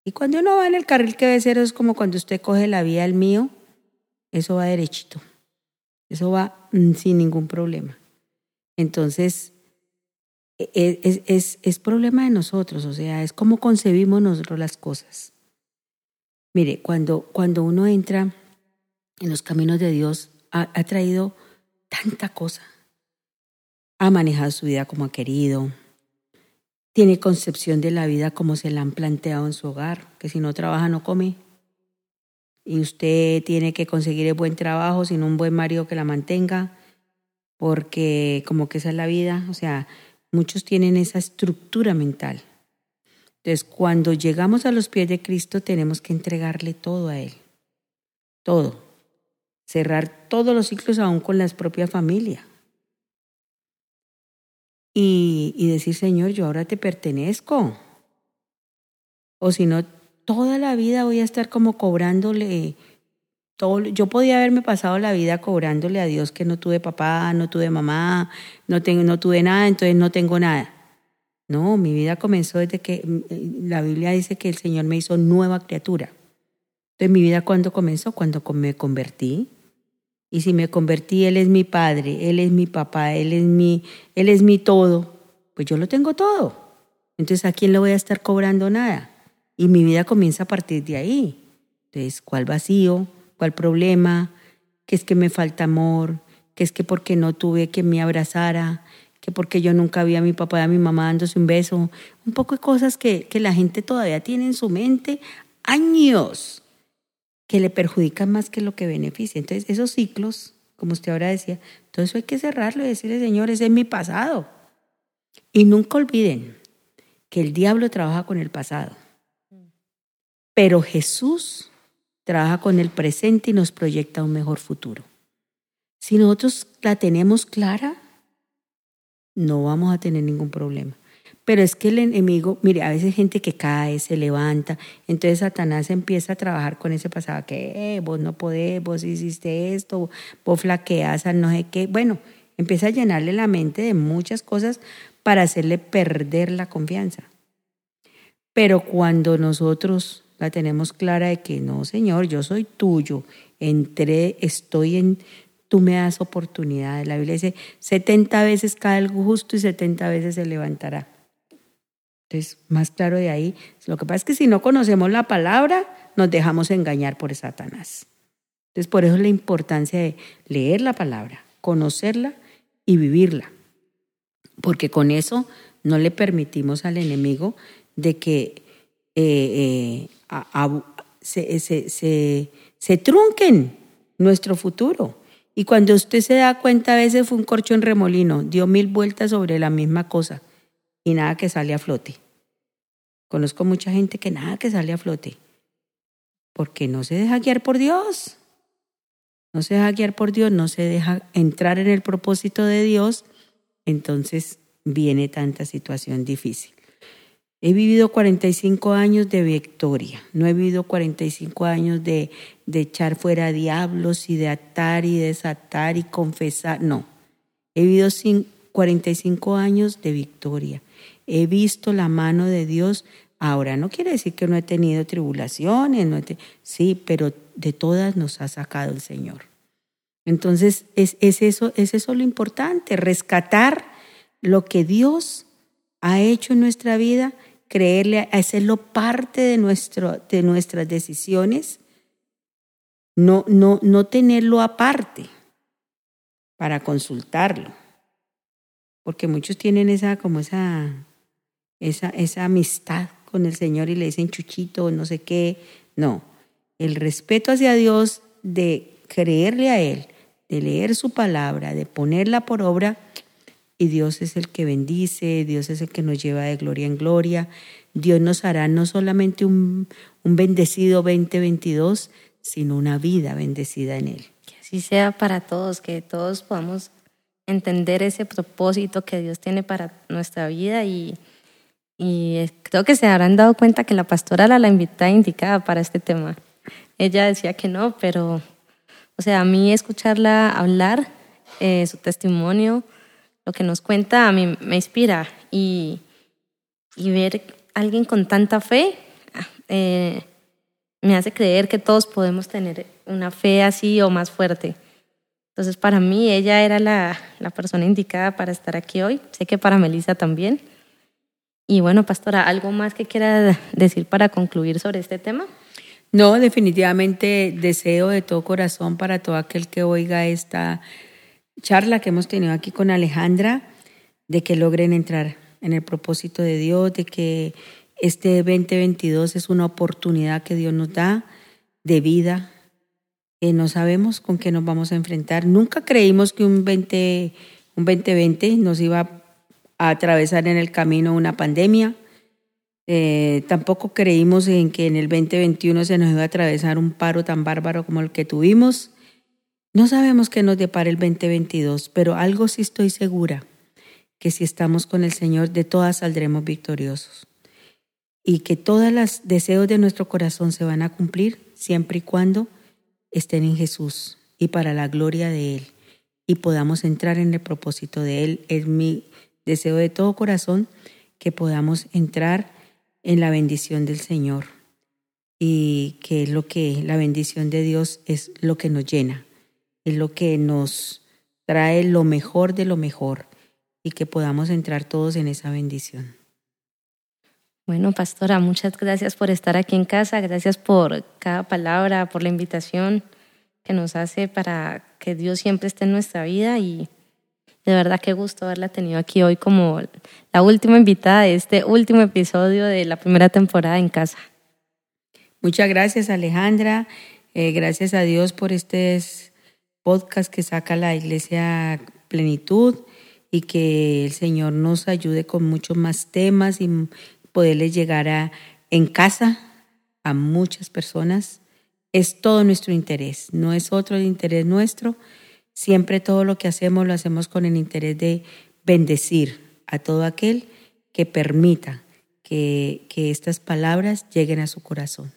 Y cuando uno va en el carril que debe ser, es como cuando usted coge la vía al mío, eso va derechito. Eso va mm, sin ningún problema. Entonces, e, e, es, problema de nosotros, o sea, es como concebimos nosotros las cosas. Mire, cuando, cuando uno entra en los caminos de Dios, ha, traído tanta cosa. Ha manejado su vida como ha querido. Tiene concepción de la vida como se la han planteado en su hogar, que si no trabaja no come. Y usted tiene que conseguir el buen trabajo, sino un buen marido que la mantenga, porque como que esa es la vida. O sea, muchos tienen esa estructura mental. Entonces, cuando llegamos a los pies de Cristo, tenemos que entregarle todo a Él. Todo cerrar todos los ciclos aún con la propia familia. Y, y decir, Señor, yo ahora te pertenezco. O si no, toda la vida voy a estar como cobrándole todo, yo podía haberme pasado la vida cobrándole a Dios que no tuve papá, no tuve mamá, no, tengo, no tuve nada, entonces no tengo nada. No, mi vida comenzó desde que mm, la Biblia dice que el Señor me hizo nueva criatura. Entonces, mi vida cuando comenzó, cuando me convertí. Y si me convertí, Él es mi padre, Él es mi papá, Él es mi, Él es mi todo. Pues yo lo tengo todo. Entonces, ¿a quién le voy a estar cobrando nada? Y mi vida comienza a partir de ahí. Entonces, ¿cuál vacío? cuál problema, que es que me falta amor, que es que porque no tuve que me abrazara, que porque yo nunca vi a mi papá y a mi mamá dándose un beso, un poco de cosas que, que la gente todavía tiene en su mente años que le perjudican más que lo que beneficia. Entonces, esos ciclos, como usted ahora decía, todo eso hay que cerrarlo y decirle, Señor, ese es mi pasado. Y nunca olviden que el diablo trabaja con el pasado. Pero Jesús trabaja con el presente y nos proyecta un mejor futuro. Si nosotros la tenemos clara, no vamos a tener ningún problema. Pero es que el enemigo, mire, a veces gente que cae, se levanta, entonces Satanás empieza a trabajar con ese pasado, que eh, vos no podés, vos hiciste esto, vos flaqueas no sé qué. Bueno, empieza a llenarle la mente de muchas cosas para hacerle perder la confianza. Pero cuando nosotros la tenemos clara de que no, Señor, yo soy tuyo, entré, estoy en, tú me das oportunidades. La Biblia dice, 70 veces cae el justo y 70 veces se levantará. Entonces, más claro de ahí, lo que pasa es que si no conocemos la palabra, nos dejamos engañar por Satanás. Entonces, por eso es la importancia de leer la palabra, conocerla y vivirla. Porque con eso no le permitimos al enemigo de que eh, eh, se, se, se, trunquen nuestro futuro. Y cuando usted se da cuenta, a veces fue un corcho en remolino, dio mil vueltas sobre la misma cosa y nada que sale a flote. Conozco mucha gente que nada que sale a flote, porque no se deja guiar por Dios. No se deja guiar por Dios, no se deja entrar en el propósito de Dios, entonces viene tanta situación difícil. He vivido 45 años de victoria, no he vivido 45 años de, de echar fuera diablos y de atar y desatar y confesar, no. He vivido 45 años de victoria. He visto la mano de Dios. Ahora, no quiere decir que no he tenido tribulaciones, sí, pero de todas nos ha sacado el Señor. Entonces, es, es, eso, es eso lo importante, rescatar lo que Dios ha hecho en nuestra vida creerle, hacerlo parte de, nuestro, de nuestras decisiones, no, no, no tenerlo aparte para consultarlo. Porque muchos tienen esa, como esa, esa, esa amistad con el Señor y le dicen chuchito, no sé qué. No, el respeto hacia Dios de creerle a Él, de leer su palabra, de ponerla por obra, y Dios es el que bendice, Dios es el que nos lleva de gloria en gloria. Dios nos hará no solamente un, un bendecido 2022, sino una vida bendecida en Él. Que así sea para todos, que todos podamos entender ese propósito que Dios tiene para nuestra vida y, y creo que se habrán dado cuenta que la pastora era la invitada indicada para este tema. Ella decía que no, pero, o sea, a mí escucharla hablar, eh, su testimonio, lo que nos cuenta a mí me inspira y, y ver a alguien con tanta fe eh, me hace creer que todos podemos tener una fe así o más fuerte. Entonces, para mí, ella era la, la persona indicada para estar aquí hoy. Sé que para Melissa también. Y bueno, pastora, ¿algo más que quiera decir para concluir sobre este tema? No, definitivamente deseo de todo corazón para todo aquel que oiga esta charla que hemos tenido aquí con Alejandra, de que logren entrar en el propósito de Dios, de que este 2022 es una oportunidad que Dios nos da de vida. Eh, no sabemos con qué nos vamos a enfrentar. Nunca creímos que un, 20, un 2020 nos iba a atravesar en el camino una pandemia. Eh, tampoco creímos en que en el 2021 se nos iba a atravesar un paro tan bárbaro como el que tuvimos. No sabemos qué nos depara el 2022, pero algo sí estoy segura, que si estamos con el Señor, de todas saldremos victoriosos. y que todos los deseos de nuestro corazón se van a cumplir siempre y cuando estén en Jesús y para la gloria de Él y podamos entrar en el propósito de Él. Es mi deseo de todo corazón que podamos entrar en la bendición del Señor y que es lo que la bendición de Dios es lo que nos llena, es lo que nos trae lo mejor de lo mejor y que podamos entrar todos en esa bendición. Bueno, pastora, muchas gracias por estar aquí en casa, gracias por cada palabra, por la invitación que nos hace para que Dios siempre esté en nuestra vida y de verdad qué gusto haberla tenido aquí hoy como la última invitada de este último episodio de la primera temporada en casa. Muchas gracias Alejandra, eh, gracias a Dios por este podcast que saca la Iglesia Plenitud y que el Señor nos ayude con muchos más temas y poderles llegar a, en casa a muchas personas. Es todo nuestro interés, no es otro interés nuestro, Siempre todo lo que hacemos lo hacemos con el interés de bendecir a todo aquel que permita que, que estas palabras lleguen a su corazón.